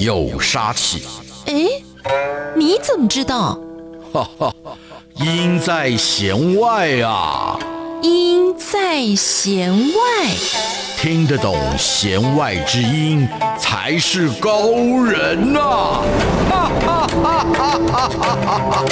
有杀气。哎，你怎么知道？哈哈，音在弦外啊。音在弦外，听得懂弦外之音才是高人呐！哈哈哈哈哈哈！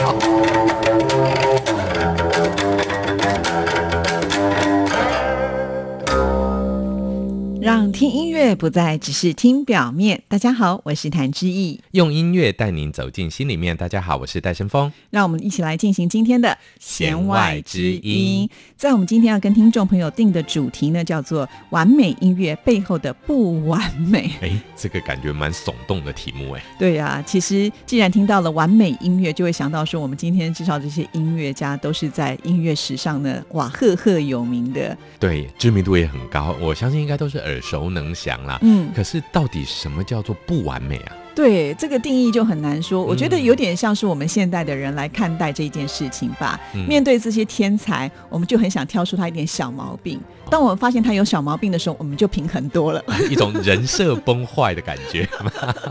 听音乐不再只是听表面。大家好，我是谭志毅，用音乐带您走进心里面。大家好，我是戴伸峰。让我们一起来进行今天的弦外之音。在我们今天要跟听众朋友定的主题呢，叫做“完美音乐背后的不完美”。哎，这个感觉蛮耸动的题目哎。对呀、啊，其实既然听到了完美音乐，就会想到说，我们今天介绍这些音乐家都是在音乐史上呢，哇，赫赫有名的。对，知名度也很高。我相信应该都是。耳熟能详啦，嗯，可是到底什么叫做不完美啊？对，这个定义就很难说。我觉得有点像是我们现代的人来看待这件事情吧。嗯、面对这些天才，我们就很想挑出他一点小毛病。当我们发现他有小毛病的时候，我们就平衡多了，一种 人设崩坏的感觉。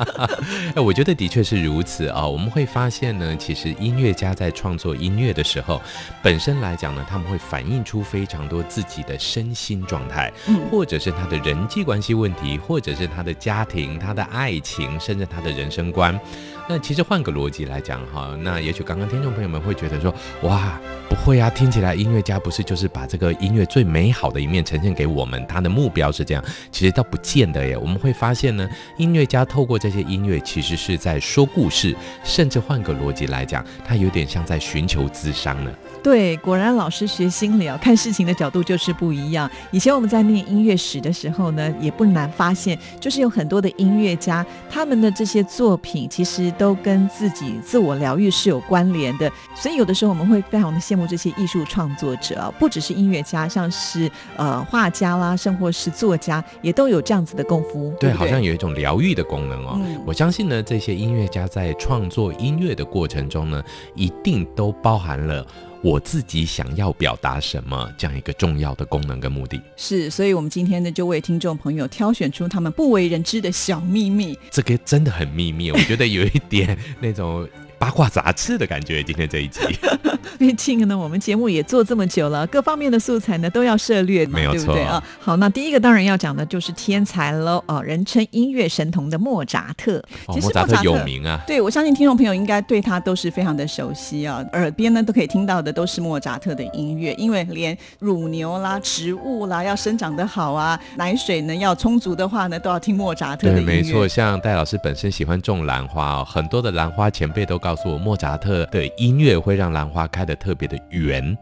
哎，我觉得的确是如此啊、哦。我们会发现呢，其实音乐家在创作音乐的时候，本身来讲呢，他们会反映出非常多自己的身心状态，嗯，或者是他的人际关系问题，或者是他的家庭、他的爱情，甚至他他的人生观。那其实换个逻辑来讲哈，那也许刚刚听众朋友们会觉得说，哇，不会啊，听起来音乐家不是就是把这个音乐最美好的一面呈现给我们，他的目标是这样，其实倒不见得耶。我们会发现呢，音乐家透过这些音乐，其实是在说故事，甚至换个逻辑来讲，他有点像在寻求咨商呢。对，果然老师学心理啊，看事情的角度就是不一样。以前我们在念音乐史的时候呢，也不难发现，就是有很多的音乐家，他们的这些作品其实都跟自己自我疗愈是有关联的。所以有的时候我们会非常的羡慕这些艺术创作者啊，不只是音乐家，像是呃画家啦，甚或是作家，也都有这样子的功夫。对，对对好像有一种疗愈的功能哦。嗯、我相信呢，这些音乐家在创作音乐的过程中呢，一定都包含了。我自己想要表达什么，这样一个重要的功能跟目的。是，所以我们今天呢，就为听众朋友挑选出他们不为人知的小秘密。这个真的很秘密，我觉得有一点那种。八卦杂志的感觉，今天这一集。毕竟呢，我们节目也做这么久了，各方面的素材呢都要涉略，没有错，对不对啊？好，那第一个当然要讲的就是天才喽，哦，人称音乐神童的莫扎特。哦，莫扎特有名啊。对，我相信听众朋友应该对他都是非常的熟悉啊，耳边呢都可以听到的都是莫扎特的音乐，因为连乳牛啦、植物啦要生长得好啊，奶水呢要充足的话呢，都要听莫扎特的音乐。对，没错，像戴老师本身喜欢种兰花哦，很多的兰花前辈都告诉我，莫扎特的音乐会让兰花开得特别的圆。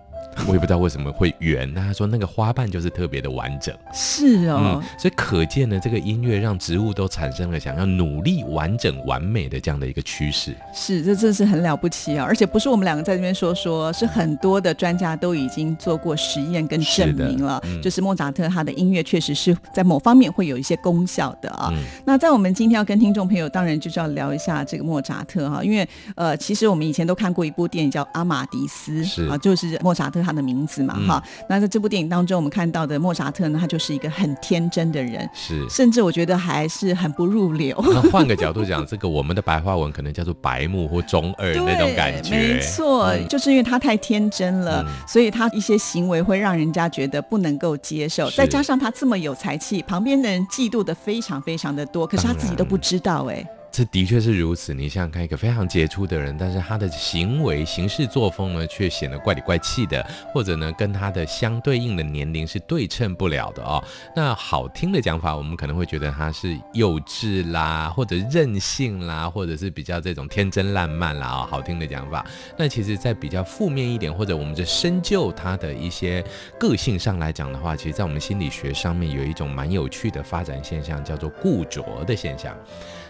我也不知道为什么会圆，那他说那个花瓣就是特别的完整，是哦、嗯，所以可见呢，这个音乐让植物都产生了想要努力完整完美的这样的一个趋势。是，这真是很了不起啊！而且不是我们两个在这边说说，是很多的专家都已经做过实验跟证明了，是嗯、就是莫扎特他的音乐确实是在某方面会有一些功效的啊。嗯、那在我们今天要跟听众朋友，当然就是要聊一下这个莫扎特哈，因为呃，其实我们以前都看过一部电影叫《阿玛迪斯》，是啊，就是莫扎特。他的名字嘛，哈、嗯，那在这部电影当中，我们看到的莫扎特呢，他就是一个很天真的人，是，甚至我觉得还是很不入流。那换个角度讲，这个我们的白话文可能叫做白目或中二那种感觉，没错，嗯、就是因为他太天真了，嗯、所以他一些行为会让人家觉得不能够接受。再加上他这么有才气，旁边的人嫉妒的非常非常的多，可是他自己都不知道哎。这的确是如此。你想想看，一个非常杰出的人，但是他的行为、行事作风呢，却显得怪里怪气的，或者呢，跟他的相对应的年龄是对称不了的哦。那好听的讲法，我们可能会觉得他是幼稚啦，或者任性啦，或者是比较这种天真烂漫啦啊、哦。好听的讲法。那其实，在比较负面一点，或者我们在深究他的一些个性上来讲的话，其实，在我们心理学上面有一种蛮有趣的发展现象，叫做固着的现象。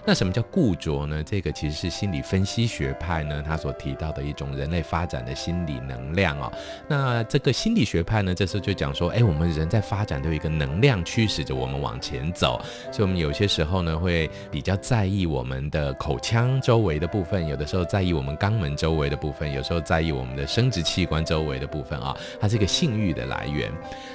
那什么叫固着呢？这个其实是心理分析学派呢，他所提到的一种人类发展的心理能量哦。那这个心理学派呢，这时候就讲说，哎，我们人在发展都有一个能量驱使着我们往前走，所以我们有些时候呢，会比较在意我们的口腔周围的部分，有的时候在意我们肛门周围的部分，有时候在意我们的生殖器官周围的部分啊，它是一个性欲的来源。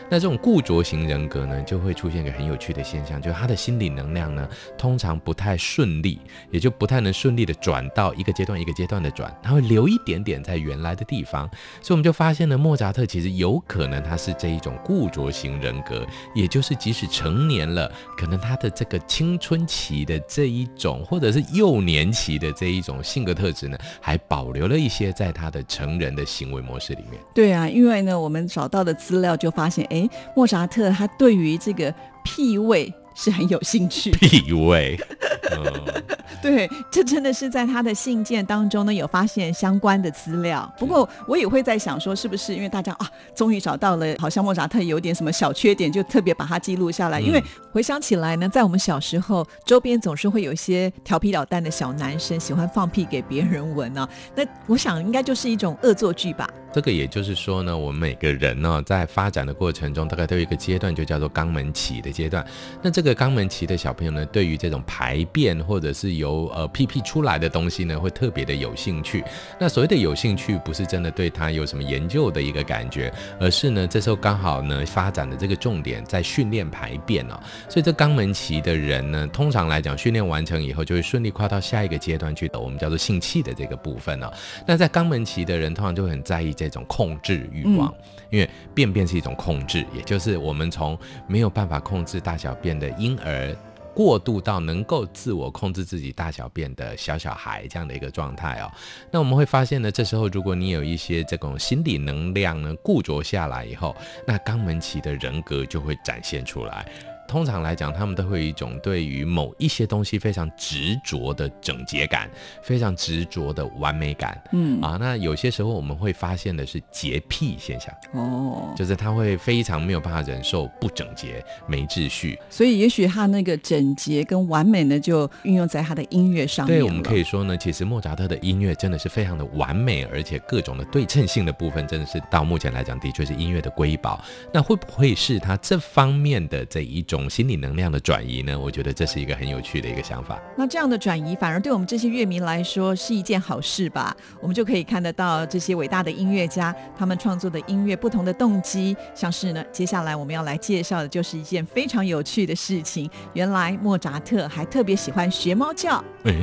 那这种固着型人格呢，就会出现一个很有趣的现象，就是他的心理能量呢，通常不太顺顺利，也就不太能顺利的转到一个阶段一个阶段的转，它会留一点点在原来的地方。所以我们就发现呢，莫扎特其实有可能他是这一种固着型人格，也就是即使成年了，可能他的这个青春期的这一种，或者是幼年期的这一种性格特质呢，还保留了一些在他的成人的行为模式里面。对啊，因为呢，我们找到的资料就发现，哎，莫扎特他对于这个癖味是很有兴趣。屁味。对，这真的是在他的信件当中呢，有发现相关的资料。不过我也会在想说，是不是因为大家啊，终于找到了，好像莫扎特有点什么小缺点，就特别把它记录下来。因为回想起来呢，在我们小时候，周边总是会有一些调皮捣蛋的小男生，喜欢放屁给别人闻呢、啊。那我想应该就是一种恶作剧吧。这个也就是说呢，我们每个人呢，在发展的过程中，大概都有一个阶段，就叫做肛门期的阶段。那这这个肛门期的小朋友呢，对于这种排便或者是由呃屁屁出来的东西呢，会特别的有兴趣。那所谓的有兴趣，不是真的对他有什么研究的一个感觉，而是呢，这时候刚好呢，发展的这个重点在训练排便哦。所以这肛门期的人呢，通常来讲，训练完成以后，就会顺利跨到下一个阶段去的，我们叫做性器的这个部分哦。那在肛门期的人，通常就很在意。这种控制欲望，因为便便是一种控制，也就是我们从没有办法控制大小便的婴儿，过渡到能够自我控制自己大小便的小小孩这样的一个状态哦。那我们会发现呢，这时候如果你有一些这种心理能量呢固着下来以后，那肛门期的人格就会展现出来。通常来讲，他们都会有一种对于某一些东西非常执着的整洁感，非常执着的完美感。嗯啊，那有些时候我们会发现的是洁癖现象。哦，就是他会非常没有办法忍受不整洁、没秩序。所以，也许他那个整洁跟完美呢，就运用在他的音乐上面。对，我们可以说呢，其实莫扎特的音乐真的是非常的完美，而且各种的对称性的部分，真的是到目前来讲，的确是音乐的瑰宝。那会不会是他这方面的这一种？心理能量的转移呢，我觉得这是一个很有趣的一个想法。那这样的转移反而对我们这些乐迷来说是一件好事吧？我们就可以看得到这些伟大的音乐家他们创作的音乐不同的动机。像是呢，接下来我们要来介绍的就是一件非常有趣的事情。原来莫扎特还特别喜欢学猫叫。哎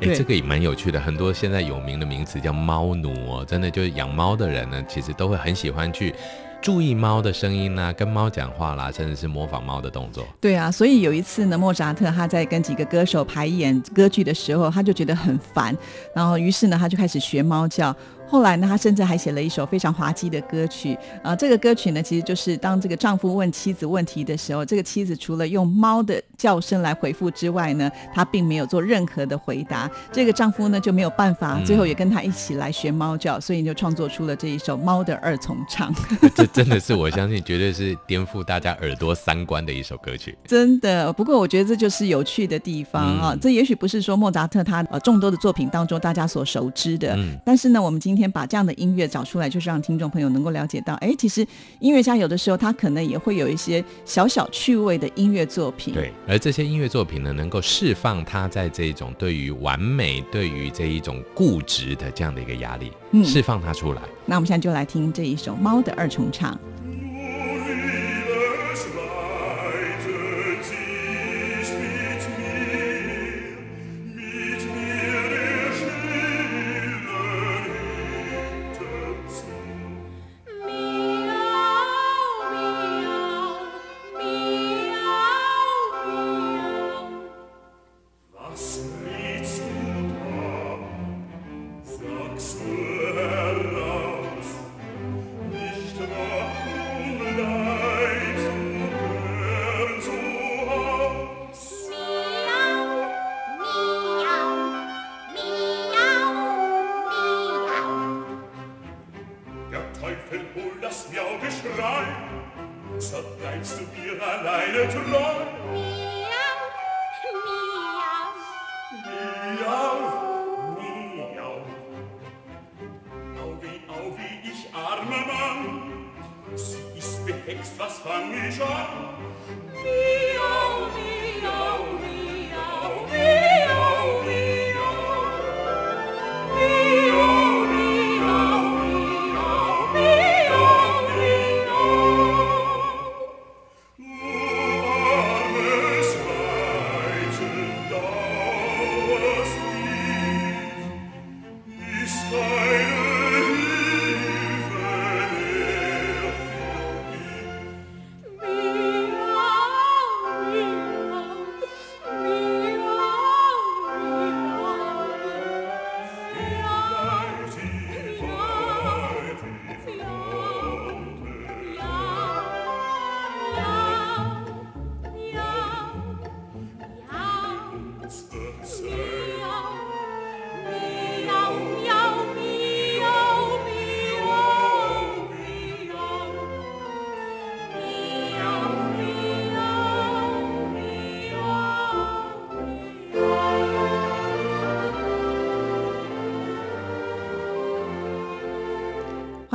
哎，这个也蛮有趣的。很多现在有名的名词叫猫奴哦，真的就是养猫的人呢，其实都会很喜欢去。注意猫的声音啦、跟猫讲话啦，甚至是模仿猫的动作。对啊，所以有一次呢，莫扎特他在跟几个歌手排演歌剧的时候，他就觉得很烦，然后于是呢，他就开始学猫叫。后来呢，他甚至还写了一首非常滑稽的歌曲。啊、呃，这个歌曲呢，其实就是当这个丈夫问妻子问题的时候，这个妻子除了用猫的叫声来回复之外呢，她并没有做任何的回答。这个丈夫呢就没有办法，最后也跟她一起来学猫叫，嗯、所以就创作出了这一首《猫的二重唱》。这真的是我相信，绝对是颠覆大家耳朵三观的一首歌曲。真的，不过我觉得这就是有趣的地方啊。嗯、这也许不是说莫扎特他呃众多的作品当中大家所熟知的，嗯、但是呢，我们今天。先把这样的音乐找出来，就是让听众朋友能够了解到，哎，其实音乐家有的时候他可能也会有一些小小趣味的音乐作品。对，而这些音乐作品呢，能够释放他在这一种对于完美、对于这一种固执的这样的一个压力，嗯，释放它出来。那我们现在就来听这一首《猫的二重唱》。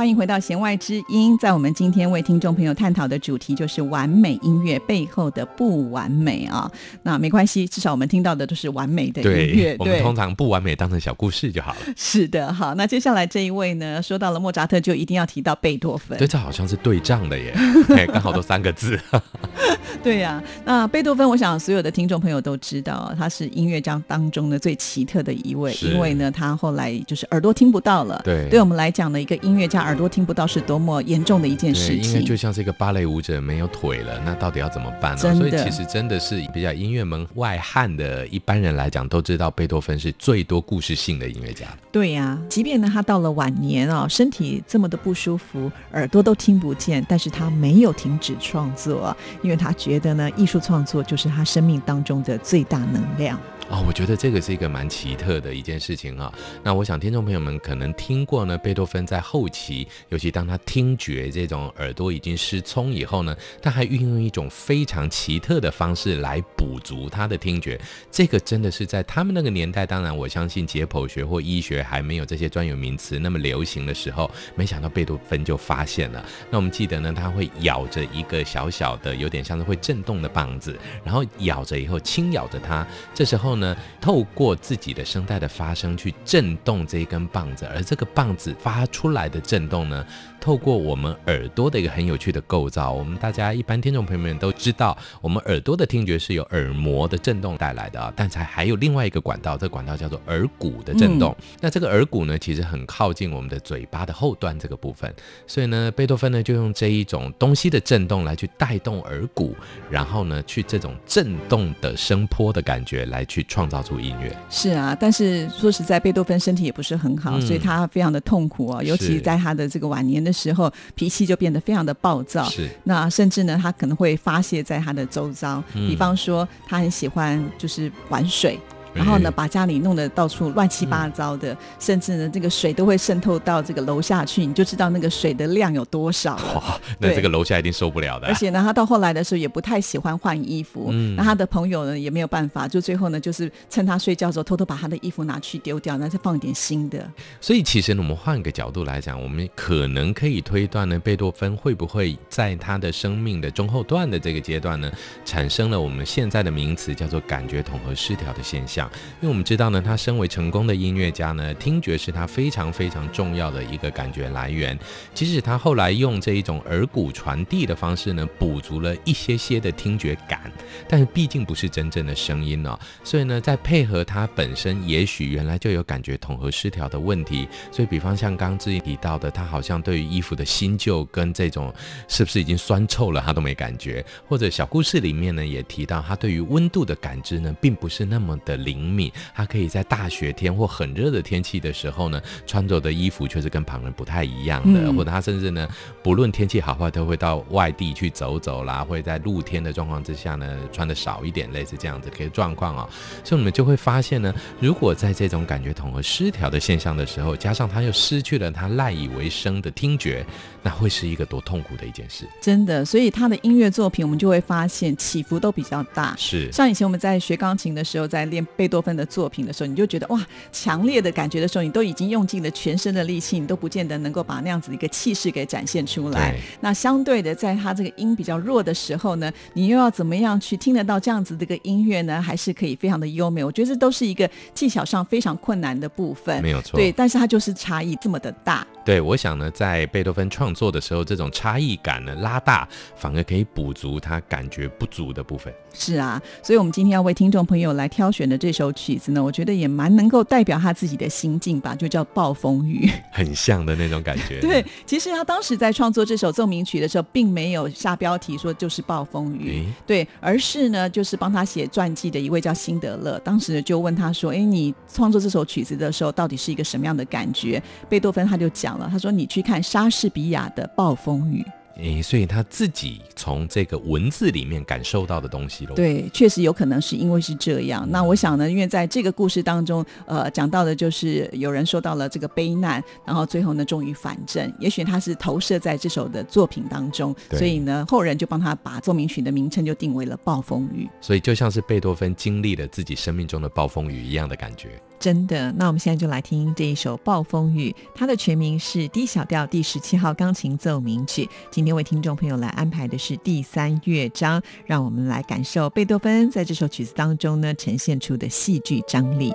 欢迎回到弦外之音，在我们今天为听众朋友探讨的主题就是完美音乐背后的不完美啊。那没关系，至少我们听到的都是完美的音乐。我们通常不完美当成小故事就好了。是的，好，那接下来这一位呢，说到了莫扎特，就一定要提到贝多芬。对，这好像是对仗的耶，刚好都三个字。对呀、啊，那贝多芬，我想所有的听众朋友都知道，他是音乐家当中的最奇特的一位，因为呢，他后来就是耳朵听不到了。对，对我们来讲呢，一个音乐家。耳朵听不到是多么严重的一件事情，因为就像是一个芭蕾舞者没有腿了，那到底要怎么办呢？所以其实真的是比较音乐门外汉的一般人来讲，都知道贝多芬是最多故事性的音乐家。对呀、啊，即便呢他到了晚年啊、哦，身体这么的不舒服，耳朵都听不见，但是他没有停止创作，因为他觉觉得呢，艺术创作就是他生命当中的最大能量。哦，我觉得这个是一个蛮奇特的一件事情啊。那我想听众朋友们可能听过呢，贝多芬在后期，尤其当他听觉这种耳朵已经失聪以后呢，他还运用一种非常奇特的方式来补足他的听觉。这个真的是在他们那个年代，当然我相信解剖学或医学还没有这些专有名词那么流行的时候，没想到贝多芬就发现了。那我们记得呢，他会咬着一个小小的、有点像是会震动的棒子，然后咬着以后轻咬着它，这时候。呢，透过自己的声带的发声去震动这一根棒子，而这个棒子发出来的震动呢，透过我们耳朵的一个很有趣的构造，我们大家一般听众朋友们都知道，我们耳朵的听觉是由耳膜的震动带来的啊，但是还有另外一个管道，这个管道叫做耳骨的震动。嗯、那这个耳骨呢，其实很靠近我们的嘴巴的后端这个部分，所以呢，贝多芬呢就用这一种东西的震动来去带动耳骨，然后呢，去这种震动的声波的感觉来去创造出音乐。是啊，但是说实在，贝多芬身体也不是很好，嗯、所以他非常的痛苦啊、哦，尤其在他的这个晚年的。的时候，脾气就变得非常的暴躁。是，那甚至呢，他可能会发泄在他的周遭，嗯、比方说，他很喜欢就是玩水。然后呢，把家里弄得到处乱七八糟的，嗯、甚至呢，这个水都会渗透到这个楼下去，你就知道那个水的量有多少。哇，那这个楼下一定受不了的、啊。而且呢，他到后来的时候也不太喜欢换衣服。嗯。那他的朋友呢也没有办法，就最后呢，就是趁他睡觉的时候偷偷把他的衣服拿去丢掉，然后再放一点新的。所以其实呢，我们换个角度来讲，我们可能可以推断呢，贝多芬会不会在他的生命的中后段的这个阶段呢，产生了我们现在的名词叫做感觉统合失调的现象。因为我们知道呢，他身为成功的音乐家呢，听觉是他非常非常重要的一个感觉来源。即使他后来用这一种耳骨传递的方式呢，补足了一些些的听觉感，但是毕竟不是真正的声音哦。所以呢，在配合他本身，也许原来就有感觉统合失调的问题。所以，比方像刚自己提到的，他好像对于衣服的新旧跟这种是不是已经酸臭了，他都没感觉。或者小故事里面呢，也提到他对于温度的感知呢，并不是那么的。灵敏，他可以在大雪天或很热的天气的时候呢，穿着的衣服却是跟旁人不太一样的，嗯、或者他甚至呢，不论天气好坏，都会到外地去走走啦，会在露天的状况之下呢，穿的少一点，类似这样子的一个状况啊。所以，你们就会发现呢，如果在这种感觉统合失调的现象的时候，加上他又失去了他赖以为生的听觉，那会是一个多痛苦的一件事。真的，所以他的音乐作品，我们就会发现起伏都比较大。是，像以前我们在学钢琴的时候，在练。贝多芬的作品的时候，你就觉得哇，强烈的感觉的时候，你都已经用尽了全身的力气，你都不见得能够把那样子的一个气势给展现出来。那相对的，在他这个音比较弱的时候呢，你又要怎么样去听得到这样子的一个音乐呢？还是可以非常的优美？我觉得这都是一个技巧上非常困难的部分。没有错。对，但是它就是差异这么的大。对，我想呢，在贝多芬创作的时候，这种差异感呢拉大，反而可以补足他感觉不足的部分。是啊，所以我们今天要为听众朋友来挑选的这首曲子呢，我觉得也蛮能够代表他自己的心境吧，就叫《暴风雨》，很像的那种感觉。对，其实他当时在创作这首奏鸣曲的时候，并没有下标题说就是暴风雨，诶对，而是呢，就是帮他写传记的一位叫辛德勒，当时就问他说：“哎，你创作这首曲子的时候，到底是一个什么样的感觉？”贝多芬他就讲了，他说：“你去看莎士比亚的《暴风雨》。”诶，所以他自己从这个文字里面感受到的东西喽。对，确实有可能是因为是这样。那我想呢，因为在这个故事当中，呃，讲到的就是有人受到了这个悲难，然后最后呢，终于反正。也许他是投射在这首的作品当中，所以呢，后人就帮他把奏鸣曲的名称就定为了《暴风雨》。所以就像是贝多芬经历了自己生命中的暴风雨一样的感觉。真的，那我们现在就来听这一首《暴风雨》，它的全名是 D 小调第十七号钢琴奏鸣曲。今天为听众朋友来安排的是第三乐章，让我们来感受贝多芬在这首曲子当中呢呈现出的戏剧张力。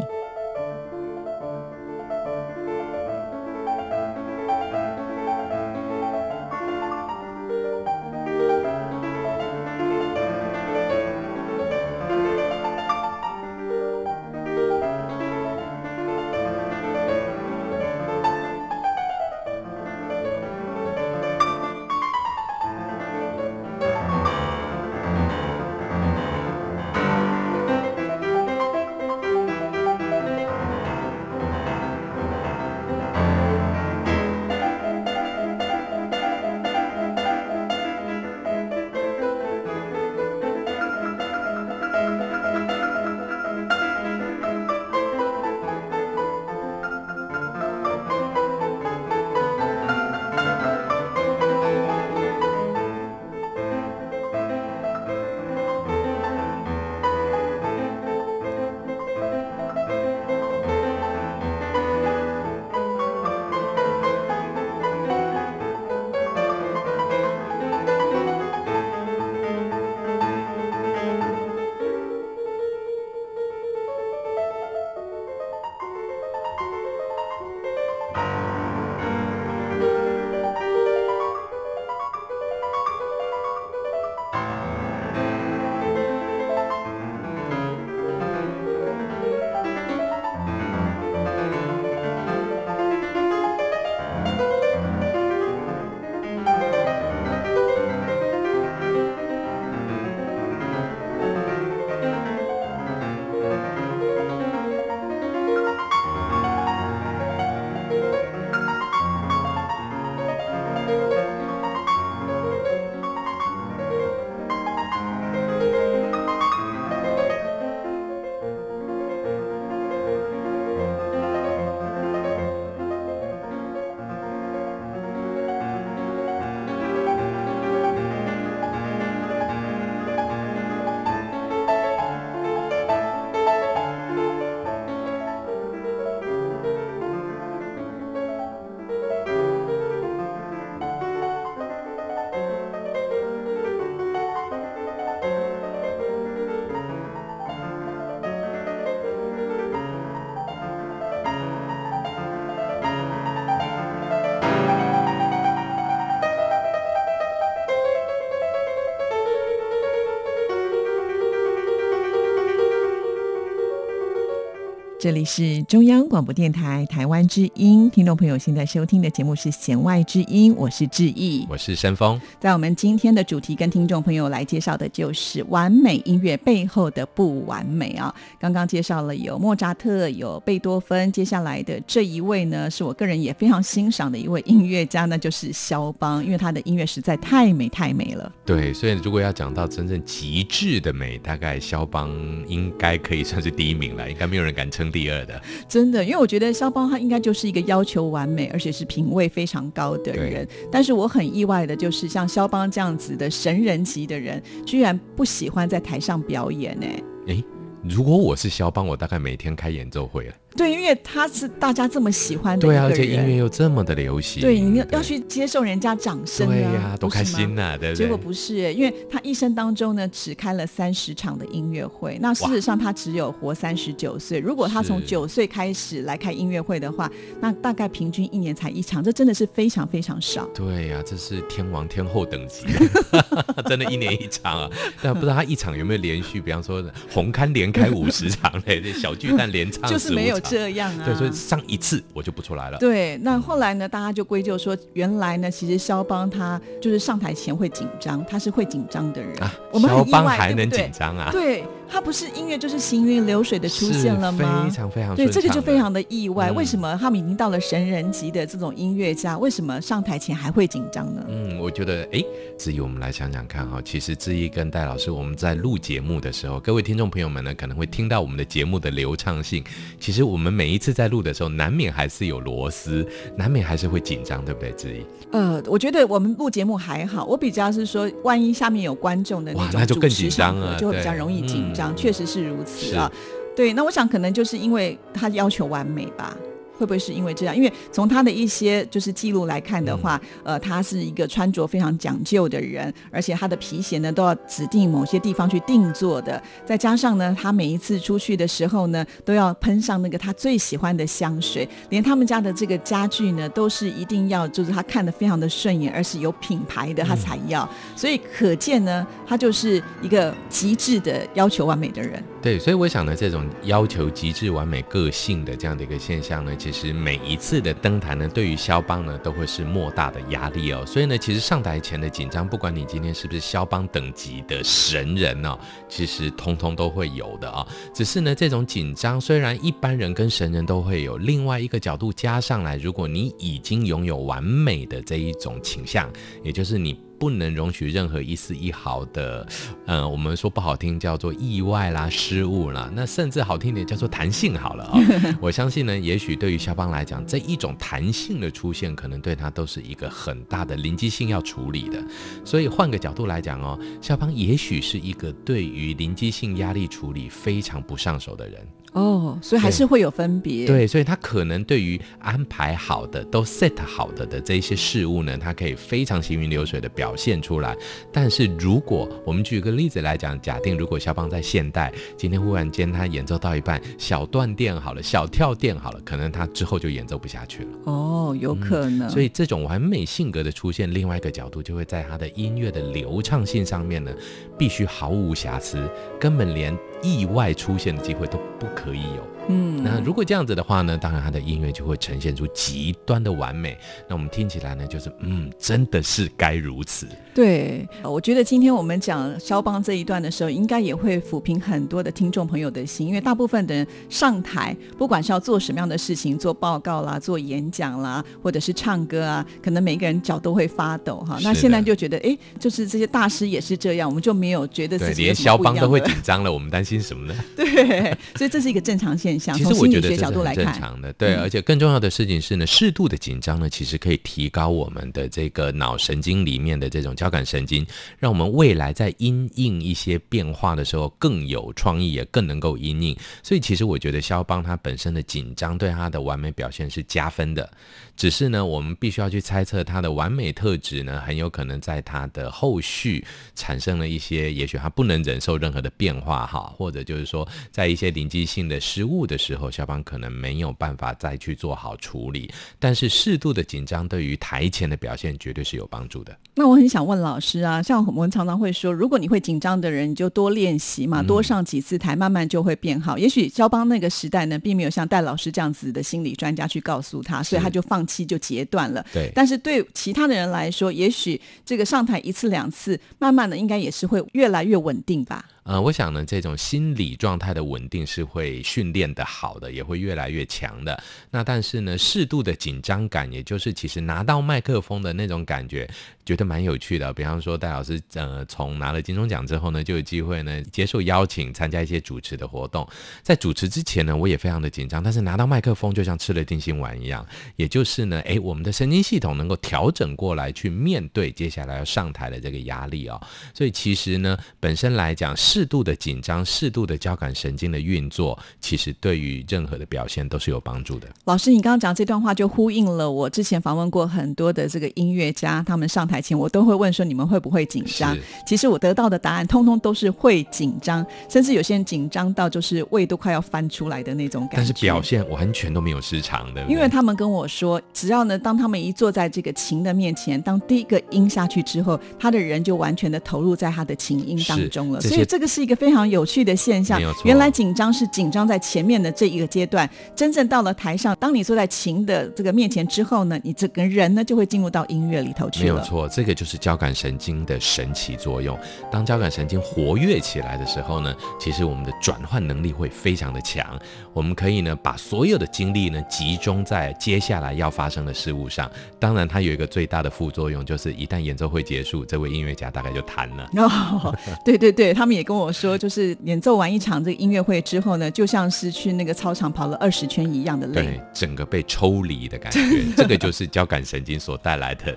这里是中央广播电台台湾之音，听众朋友现在收听的节目是《弦外之音》，我是志毅，我是山峰。在我们今天的主题，跟听众朋友来介绍的就是完美音乐背后的不完美啊。刚刚介绍了有莫扎特，有贝多芬，接下来的这一位呢，是我个人也非常欣赏的一位音乐家，那就是肖邦，因为他的音乐实在太美太美了。对，所以如果要讲到真正极致的美，大概肖邦应该可以算是第一名了，应该没有人敢称。第二的，真的，因为我觉得肖邦他应该就是一个要求完美，而且是品味非常高的人。但是我很意外的就是，像肖邦这样子的神人级的人，居然不喜欢在台上表演呢。诶，如果我是肖邦，我大概每天开演奏会了。对，因为他是大家这么喜欢的，对啊，而且音乐又这么的流行，对，你要要去接受人家掌声啊，对呀，多开心呐，对不对？结果不是，因为他一生当中呢，只开了三十场的音乐会，那事实上他只有活三十九岁。如果他从九岁开始来开音乐会的话，那大概平均一年才一场，这真的是非常非常少。对呀，这是天王天后等级，真的，一年一场啊！但不知道他一场有没有连续，比方说红磡连开五十场嘞，小巨蛋连唱就是没有。这样啊，对，所以上一次我就不出来了。对，那后来呢，大家就归咎说，原来呢，其实肖邦他就是上台前会紧张，他是会紧张的人。啊，肖邦还能紧张啊？对。它不是音乐就是行云流水的出现了吗？非常非常对，这个就非常的意外。嗯、为什么他们已经到了神人级的这种音乐家，为什么上台前还会紧张呢？嗯，我觉得，哎，至于我们来想想看哈，其实志毅跟戴老师，我们在录节目的时候，各位听众朋友们呢，可能会听到我们的节目的流畅性。其实我们每一次在录的时候，难免还是有螺丝，难免还是会紧张，对不对？志毅？呃，我觉得我们录节目还好，我比较是说，万一下面有观众的那种，那就更紧张了，就会比较容易紧张。嗯、确实是如此啊，对。那我想可能就是因为他要求完美吧。会不会是因为这样？因为从他的一些就是记录来看的话，嗯、呃，他是一个穿着非常讲究的人，而且他的皮鞋呢都要指定某些地方去定做的。再加上呢，他每一次出去的时候呢，都要喷上那个他最喜欢的香水，连他们家的这个家具呢，都是一定要就是他看得非常的顺眼，而是有品牌的他才要。嗯、所以可见呢，他就是一个极致的要求完美的人。对，所以我想呢，这种要求极致完美个性的这样的一个现象呢，其实每一次的登台呢，对于肖邦呢，都会是莫大的压力哦。所以呢，其实上台前的紧张，不管你今天是不是肖邦等级的神人哦，其实通通都会有的啊、只是呢，这种紧张虽然一般人跟神人都会有，另外一个角度加上来，如果你已经拥有完美的这一种倾向，也就是你。不能容许任何一丝一毫的，嗯，我们说不好听叫做意外啦、失误啦，那甚至好听点叫做弹性好了啊、哦。我相信呢，也许对于肖邦来讲，这一种弹性的出现，可能对他都是一个很大的临机性要处理的。所以换个角度来讲哦，肖邦也许是一个对于临机性压力处理非常不上手的人。哦，所以还是会有分别。对，所以他可能对于安排好的、都 set 好的的这些事物呢，他可以非常行云流水的表现出来。但是如果我们举个例子来讲，假定如果肖邦在现代，今天忽然间他演奏到一半，小断电好了，小跳电好了，可能他之后就演奏不下去了。哦，有可能。嗯，所以这种完美性格的出现，另外一个角度就会在他的音乐的流畅性上面呢，必须毫无瑕疵，根本连意外出现的机会都不可可以有。嗯，那如果这样子的话呢，当然他的音乐就会呈现出极端的完美。那我们听起来呢，就是嗯，真的是该如此。对，我觉得今天我们讲肖邦这一段的时候，应该也会抚平很多的听众朋友的心，因为大部分的人上台，不管是要做什么样的事情，做报告啦、做演讲啦，或者是唱歌啊，可能每个人脚都会发抖哈。那现在就觉得，哎，就是这些大师也是这样，我们就没有觉得自己连肖邦都会紧张了，我们担心什么呢？对，所以这是一个正常现象。其实我觉得这是很正常的，对，而且更重要的事情是呢，适度的紧张呢，其实可以提高我们的这个脑神经里面的这种交感神经，让我们未来在因应一些变化的时候更有创意，也更能够因应。所以，其实我觉得肖邦他本身的紧张对他的完美表现是加分的。只是呢，我们必须要去猜测他的完美特质呢，很有可能在他的后续产生了一些，也许他不能忍受任何的变化哈，或者就是说，在一些临机性的失误的时候，肖邦可能没有办法再去做好处理。但是适度的紧张对于台前的表现绝对是有帮助的。那我很想问老师啊，像我们常常会说，如果你会紧张的人，你就多练习嘛，多上几次台，慢慢就会变好。嗯、也许肖邦那个时代呢，并没有像戴老师这样子的心理专家去告诉他，所以他就放。弃就截断了，对。但是对其他的人来说，也许这个上台一次两次，慢慢的应该也是会越来越稳定吧。呃，我想呢，这种心理状态的稳定是会训练的好的，也会越来越强的。那但是呢，适度的紧张感，也就是其实拿到麦克风的那种感觉，觉得蛮有趣的。比方说，戴老师呃，从拿了金钟奖之后呢，就有机会呢接受邀请参加一些主持的活动。在主持之前呢，我也非常的紧张，但是拿到麦克风就像吃了定心丸一样，也就是呢，诶，我们的神经系统能够调整过来去面对接下来要上台的这个压力哦。所以其实呢，本身来讲适度的紧张，适度的交感神经的运作，其实对于任何的表现都是有帮助的。老师，你刚刚讲这段话就呼应了我之前访问过很多的这个音乐家，他们上台前我都会问说，你们会不会紧张？其实我得到的答案通通都是会紧张，甚至有些人紧张到就是胃都快要翻出来的那种感觉。但是表现完全都没有失常的，因为他们跟我说，只要呢，当他们一坐在这个琴的面前，当第一个音下去之后，他的人就完全的投入在他的琴音当中了。所以这个。是一个非常有趣的现象。原来紧张是紧张在前面的这一个阶段，真正到了台上，当你坐在琴的这个面前之后呢，你整个人呢就会进入到音乐里头去了。没有错，这个就是交感神经的神奇作用。当交感神经活跃起来的时候呢，其实我们的转换能力会非常的强。我们可以呢把所有的精力呢集中在接下来要发生的事物上。当然，它有一个最大的副作用，就是一旦演奏会结束，这位音乐家大概就瘫了。哦，对对对，他们也跟我说，就是演奏完一场这个音乐会之后呢，就像是去那个操场跑了二十圈一样的累，对，整个被抽离的感觉。这个就是交感神经所带来的。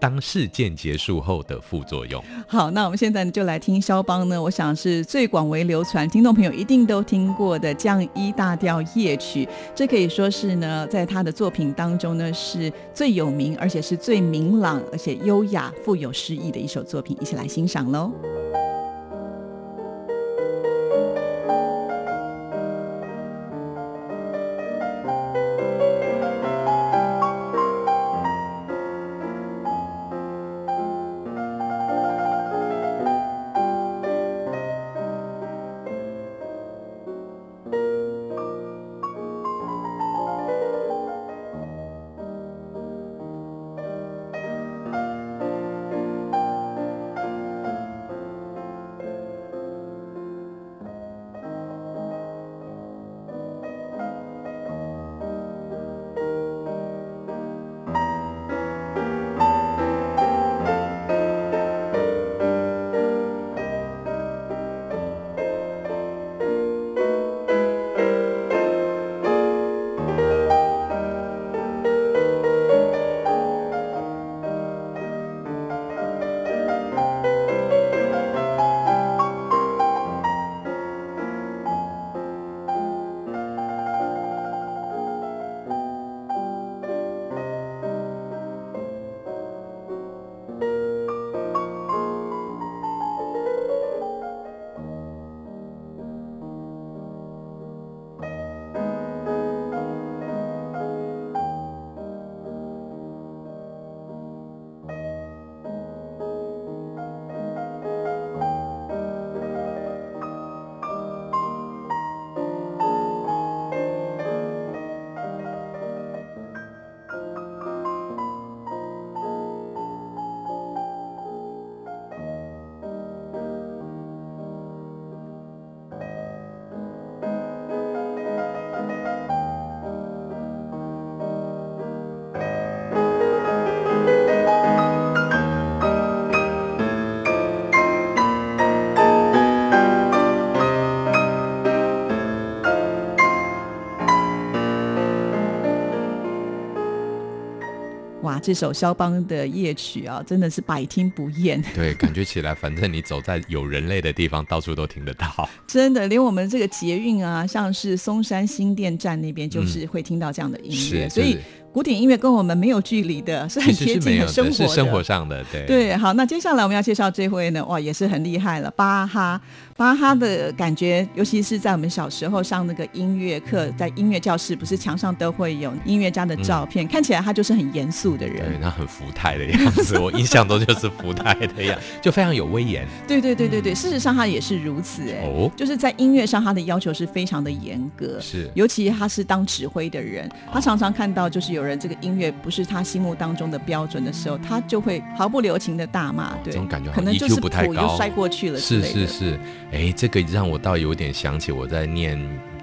当事件结束后的副作用。好，那我们现在就来听肖邦呢，我想是最广为流传，听众朋友一定都听过的降 E 大调夜曲。这可以说是呢，在他的作品当中呢，是最有名，而且是最明朗，而且优雅、富有诗意的一首作品。一起来欣赏喽。这首肖邦的夜曲啊，真的是百听不厌。对，感觉起来，反正你走在有人类的地方，到处都听得到。真的，连我们这个捷运啊，像是松山新店站那边，就是会听到这样的音乐，嗯、所以。古典音乐跟我们没有距离的，是很贴近的生活的，是生活上的，对。对。好，那接下来我们要介绍这位呢，哇，也是很厉害了，巴哈。巴哈的感觉，尤其是在我们小时候上那个音乐课，在音乐教室，不是墙上都会有音乐家的照片，嗯、看起来他就是很严肃的人，对，他很福态的样子，我印象中就是福态的样，就非常有威严。对对对对对，事实上他也是如此哎，哦，就是在音乐上他的要求是非常的严格，是，尤其他是当指挥的人，他常常看到就是有人这个音乐。不是他心目当中的标准的时候，他就会毫不留情的大骂。对，这种感觉可能就是谱又摔过去了。是是是，哎，这个让我倒有点想起我在念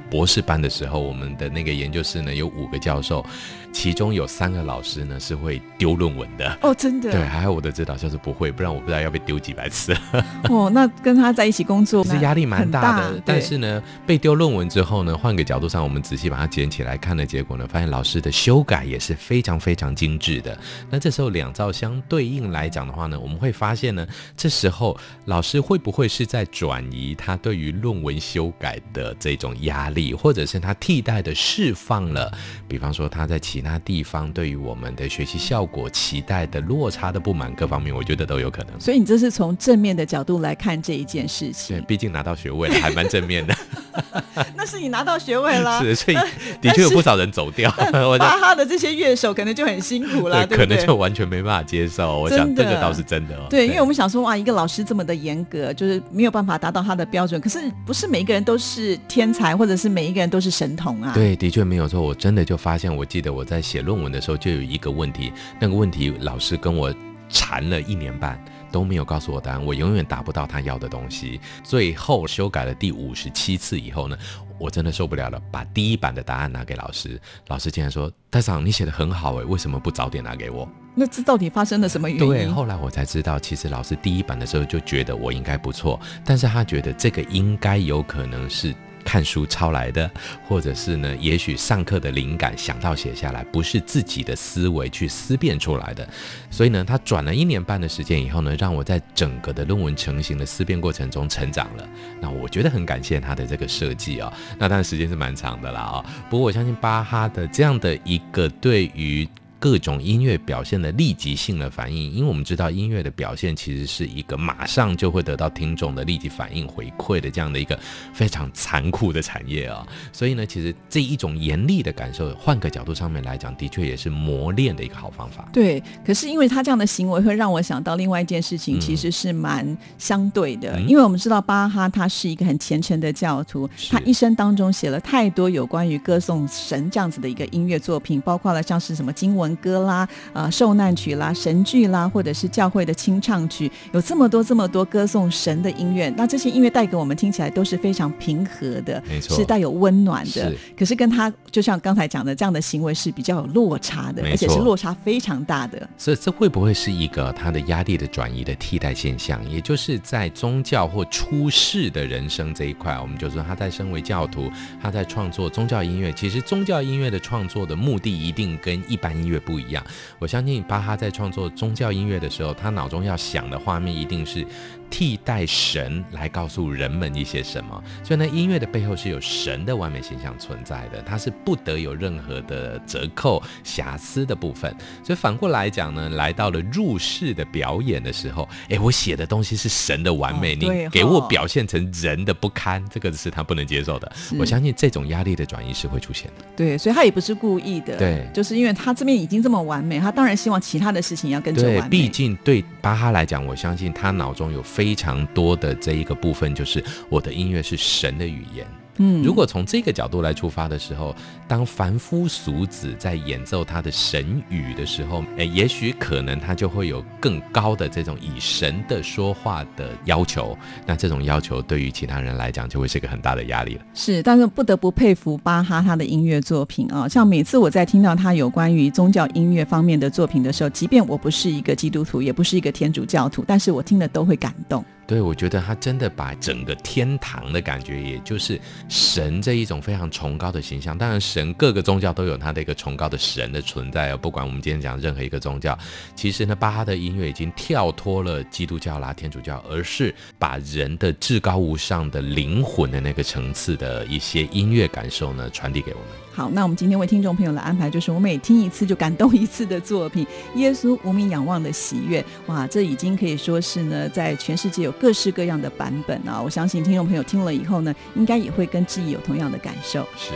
博士班的时候，我们的那个研究室呢，有五个教授。其中有三个老师呢是会丢论文的哦，真的。对，还好我的指导教授不会，不然我不知道要被丢几百次。哦，那跟他在一起工作其实压力蛮大的。但是呢，被丢论文之后呢，换个角度上，我们仔细把它捡起来看的结果呢，发现老师的修改也是非常非常精致的。那这时候两造相对应来讲的话呢，我们会发现呢，这时候老师会不会是在转移他对于论文修改的这种压力，或者是他替代的释放了，比方说他在其他地方对于我们的学习效果期待的落差的不满，各方面我觉得都有可能。所以你这是从正面的角度来看这一件事情。对，毕竟拿到学位了，还蛮正面的。那是你拿到学位了，是，所以 的确有不少人走掉。巴哈的这些乐手可能就很辛苦了，对，可能就完全没办法接受。我想这个倒是真的哦。对，因为我们想说，哇，一个老师这么的严格，就是没有办法达到他的标准。可是不是每一个人都是天才，或者是每一个人都是神童啊？对，的确没有错。我真的就发现，我记得我在写论文的时候就有一个问题，那个问题老师跟我缠了一年半。都没有告诉我答案，我永远达不到他要的东西。最后修改了第五十七次以后呢，我真的受不了了，把第一版的答案拿给老师。老师竟然说：“大长，你写的很好诶，为什么不早点拿给我？”那这到底发生了什么原因？对，后来我才知道，其实老师第一版的时候就觉得我应该不错，但是他觉得这个应该有可能是。看书抄来的，或者是呢，也许上课的灵感想到写下来，不是自己的思维去思辨出来的。所以呢，他转了一年半的时间以后呢，让我在整个的论文成型的思辨过程中成长了。那我觉得很感谢他的这个设计啊。那当然时间是蛮长的啦啊。不过我相信巴哈的这样的一个对于。各种音乐表现的立即性的反应，因为我们知道音乐的表现其实是一个马上就会得到听众的立即反应回馈的这样的一个非常残酷的产业啊，所以呢，其实这一种严厉的感受，换个角度上面来讲，的确也是磨练的一个好方法。对，可是因为他这样的行为会让我想到另外一件事情，其实是蛮相对的，嗯、因为我们知道巴哈他是一个很虔诚的教徒，他一生当中写了太多有关于歌颂神这样子的一个音乐作品，包括了像是什么经文。歌啦，呃，受难曲啦，神剧啦，或者是教会的清唱曲，有这么多这么多歌颂神的音乐。那这些音乐带给我们听起来都是非常平和的，没错，是带有温暖的。是，可是跟他就像刚才讲的这样的行为是比较有落差的，而且是落差非常大的。所以这会不会是一个他的压力的转移的替代现象？也就是在宗教或出世的人生这一块，我们就说他在身为教徒，他在创作宗教音乐。其实宗教音乐的创作的目的一定跟一般音乐。不一样，我相信巴哈在创作宗教音乐的时候，他脑中要想的画面一定是。替代神来告诉人们一些什么，所以呢，音乐的背后是有神的完美形象存在的，它是不得有任何的折扣、瑕疵的部分。所以反过来讲呢，来到了入世的表演的时候，哎，我写的东西是神的完美，哦、你给我表现成人的不堪，这个是他不能接受的。我相信这种压力的转移是会出现的。对，所以他也不是故意的，对，就是因为他这边已经这么完美，他当然希望其他的事情要跟着完美。对，毕竟对巴哈来讲，我相信他脑中有。非常多的这一个部分，就是我的音乐是神的语言。嗯，如果从这个角度来出发的时候，当凡夫俗子在演奏他的神语的时候，诶，也许可能他就会有更高的这种以神的说话的要求。那这种要求对于其他人来讲，就会是一个很大的压力了。是，但是不得不佩服巴哈他的音乐作品啊，像每次我在听到他有关于宗教音乐方面的作品的时候，即便我不是一个基督徒，也不是一个天主教徒，但是我听了都会感动。对，我觉得他真的把整个天堂的感觉，也就是神这一种非常崇高的形象。当然，神各个宗教都有他的一个崇高的神的存在哦。不管我们今天讲任何一个宗教，其实呢，巴哈的音乐已经跳脱了基督教啦、天主教，而是把人的至高无上的灵魂的那个层次的一些音乐感受呢，传递给我们。好，那我们今天为听众朋友来安排就是，我每听一次就感动一次的作品《耶稣无名仰望的喜悦》。哇，这已经可以说是呢，在全世界有各式各样的版本啊！我相信听众朋友听了以后呢，应该也会跟志毅有同样的感受。是。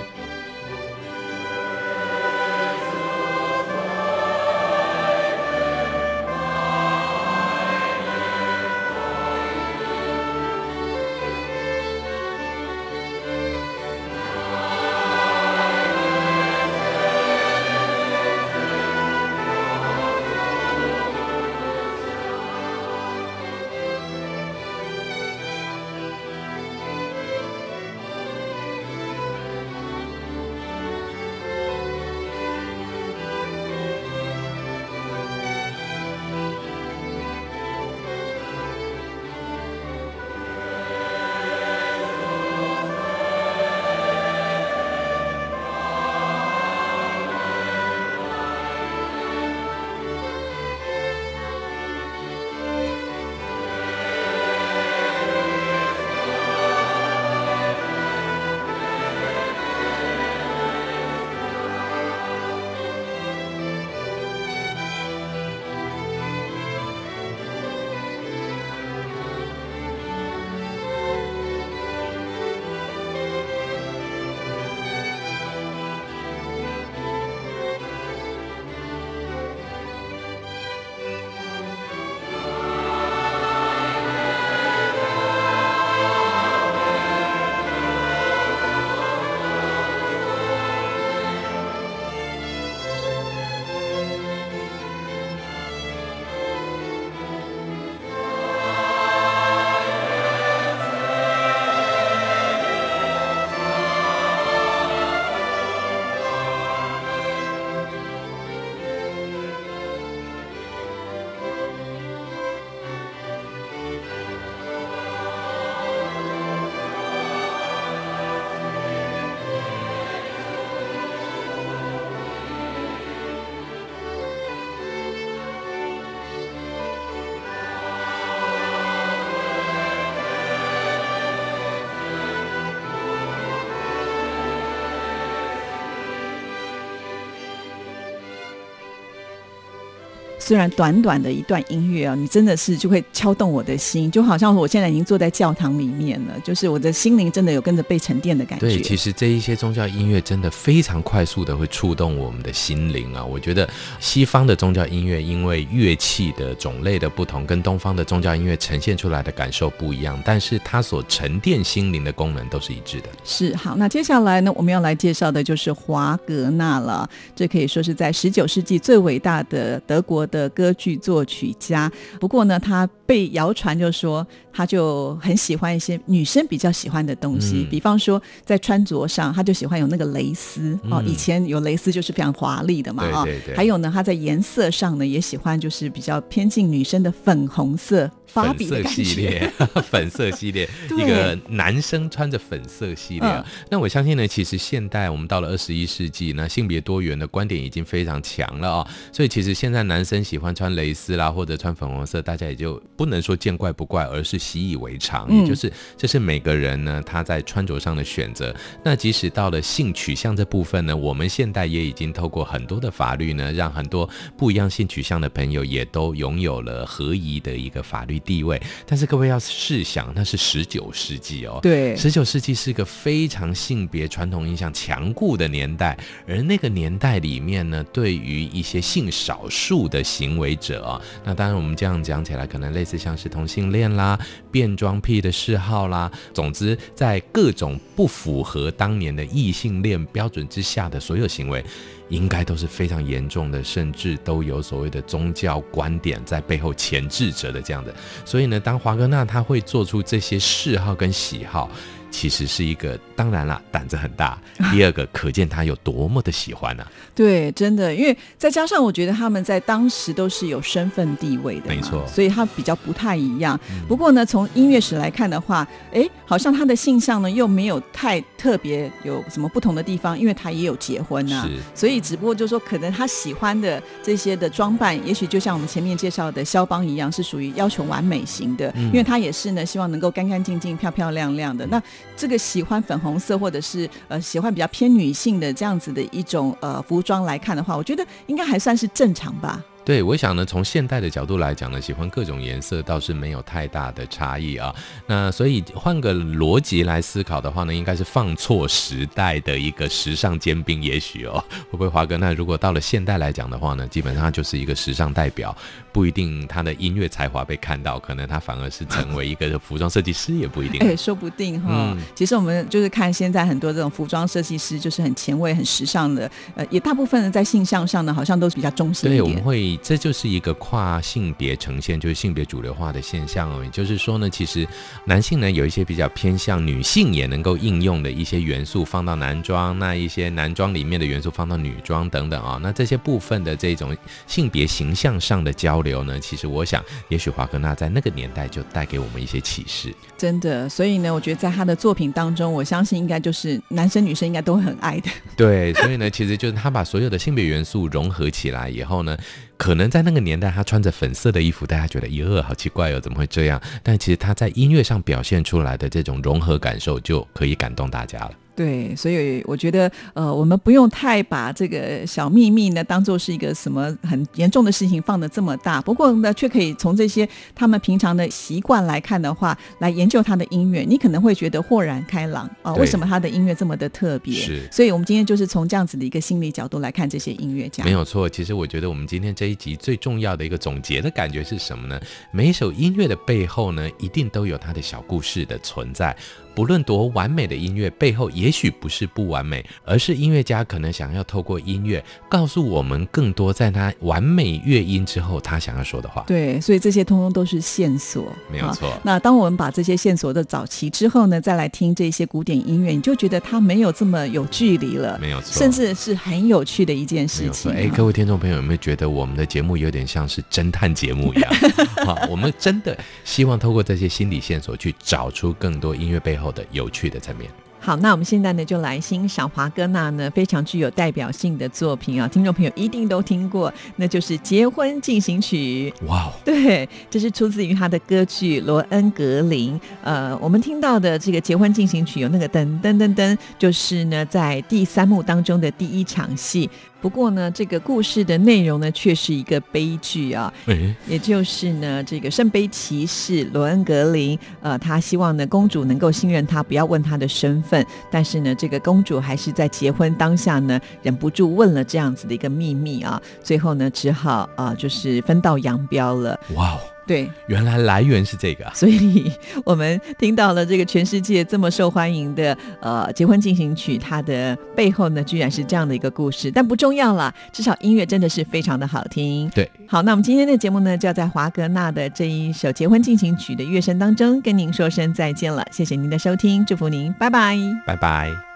虽然短短的一段音乐啊，你真的是就会敲动我的心，就好像我现在已经坐在教堂里面了，就是我的心灵真的有跟着被沉淀的感觉。对，其实这一些宗教音乐真的非常快速的会触动我们的心灵啊。我觉得西方的宗教音乐因为乐器的种类的不同，跟东方的宗教音乐呈现出来的感受不一样，但是它所沉淀心灵的功能都是一致的。是，好，那接下来呢，我们要来介绍的就是华格纳了，这可以说是在十九世纪最伟大的德国的歌剧作曲家。不过呢，他被谣传就说，他就很喜欢一些女生比较喜欢的东西，嗯、比方说在穿着上，他就喜欢有那个蕾丝、嗯、哦。以前有蕾丝就是非常华丽的嘛啊。还有呢，他在颜色上呢，也喜欢就是比较偏近女生的粉红色。粉色系列，粉色系列，一个男生穿着粉色系列、啊。那我相信呢，其实现代我们到了二十一世纪，那性别多元的观点已经非常强了啊、哦。所以其实现在男生喜欢穿蕾丝啦，或者穿粉红色，大家也就不能说见怪不怪，而是习以为常。也就是这是每个人呢他在穿着上的选择。那即使到了性取向这部分呢，我们现代也已经透过很多的法律呢，让很多不一样性取向的朋友也都拥有了合宜的一个法律地位，但是各位要试想，那是十九世纪哦。对，十九世纪是个非常性别传统印象强固的年代，而那个年代里面呢，对于一些性少数的行为者啊，那当然我们这样讲起来，可能类似像是同性恋啦、变装癖的嗜好啦，总之在各种不符合当年的异性恋标准之下的所有行为。应该都是非常严重的，甚至都有所谓的宗教观点在背后钳制着的这样的。所以呢，当华格纳他会做出这些嗜好跟喜好。其实是一个，当然了，胆子很大。第二个，可见他有多么的喜欢呢、啊？对，真的，因为再加上我觉得他们在当时都是有身份地位的，没错，所以他比较不太一样。嗯、不过呢，从音乐史来看的话，哎，好像他的性向呢又没有太特别有什么不同的地方，因为他也有结婚呐、啊，是所以只不过就是说，可能他喜欢的这些的装扮，也许就像我们前面介绍的肖邦一样，是属于要求完美型的，嗯、因为他也是呢，希望能够干干净净、漂漂亮亮的。嗯、那这个喜欢粉红色，或者是呃喜欢比较偏女性的这样子的一种呃服装来看的话，我觉得应该还算是正常吧。对，我想呢，从现代的角度来讲呢，喜欢各种颜色倒是没有太大的差异啊。那所以换个逻辑来思考的话呢，应该是放错时代的一个时尚尖兵，也许哦，会不会华哥？那如果到了现代来讲的话呢，基本上就是一个时尚代表，不一定他的音乐才华被看到，可能他反而是成为一个服装设计师也不一定。哎，说不定哈。嗯、其实我们就是看现在很多这种服装设计师，就是很前卫、很时尚的，呃，也大部分人在性向上呢，好像都是比较中性一点。对，我们会。这就是一个跨性别呈现，就是性别主流化的现象哦。也就是说呢，其实男性呢有一些比较偏向女性也能够应用的一些元素放到男装，那一些男装里面的元素放到女装等等啊、那这些部分的这种性别形象上的交流呢，其实我想，也许华格纳在那个年代就带给我们一些启示。真的，所以呢，我觉得在他的作品当中，我相信应该就是男生女生应该都会很爱的。对，所以呢，其实就是他把所有的性别元素融合起来以后呢。可能在那个年代，他穿着粉色的衣服，大家觉得哟，好奇怪哦，怎么会这样？但其实他在音乐上表现出来的这种融合感受，就可以感动大家了。对，所以我觉得，呃，我们不用太把这个小秘密呢当做是一个什么很严重的事情放得这么大。不过呢，却可以从这些他们平常的习惯来看的话，来研究他的音乐，你可能会觉得豁然开朗啊，呃、为什么他的音乐这么的特别？是，所以我们今天就是从这样子的一个心理角度来看这些音乐家。没有错，其实我觉得我们今天这一集最重要的一个总结的感觉是什么呢？每一首音乐的背后呢，一定都有它的小故事的存在。不论多完美的音乐背后，也许不是不完美，而是音乐家可能想要透过音乐告诉我们更多，在他完美乐音之后，他想要说的话。对，所以这些通通都是线索，没有错。那当我们把这些线索的找齐之后呢，再来听这些古典音乐，你就觉得它没有这么有距离了，没有错，甚至是很有趣的一件事情。哎，各位听众朋友，有没有觉得我们的节目有点像是侦探节目一样？好，我们真的希望透过这些心理线索去找出更多音乐背后。后的有趣的层面。好，那我们现在呢就来欣赏华哥纳呢非常具有代表性的作品啊，听众朋友一定都听过，那就是《结婚进行曲》。哇哦，对，这是出自于他的歌剧《罗恩格林》。呃，我们听到的这个《结婚进行曲》有那个噔噔噔噔，就是呢在第三幕当中的第一场戏。不过呢，这个故事的内容呢却是一个悲剧啊，诶也就是呢这个圣杯骑士罗恩格林，呃，他希望呢公主能够信任他，不要问他的身份。但是呢，这个公主还是在结婚当下呢，忍不住问了这样子的一个秘密啊，最后呢，只好啊、就是分道扬镳了。哇哦，对，原来来源是这个，所以我们听到了这个全世界这么受欢迎的呃结婚进行曲，它的背后呢，居然是这样的一个故事，但不重要了，至少音乐真的是非常的好听。对，好，那我们今天的节目呢，就要在华格纳的这一首结婚进行曲的乐声当中跟您说声再见了，谢谢您的收听，祝福您，拜拜。拜拜。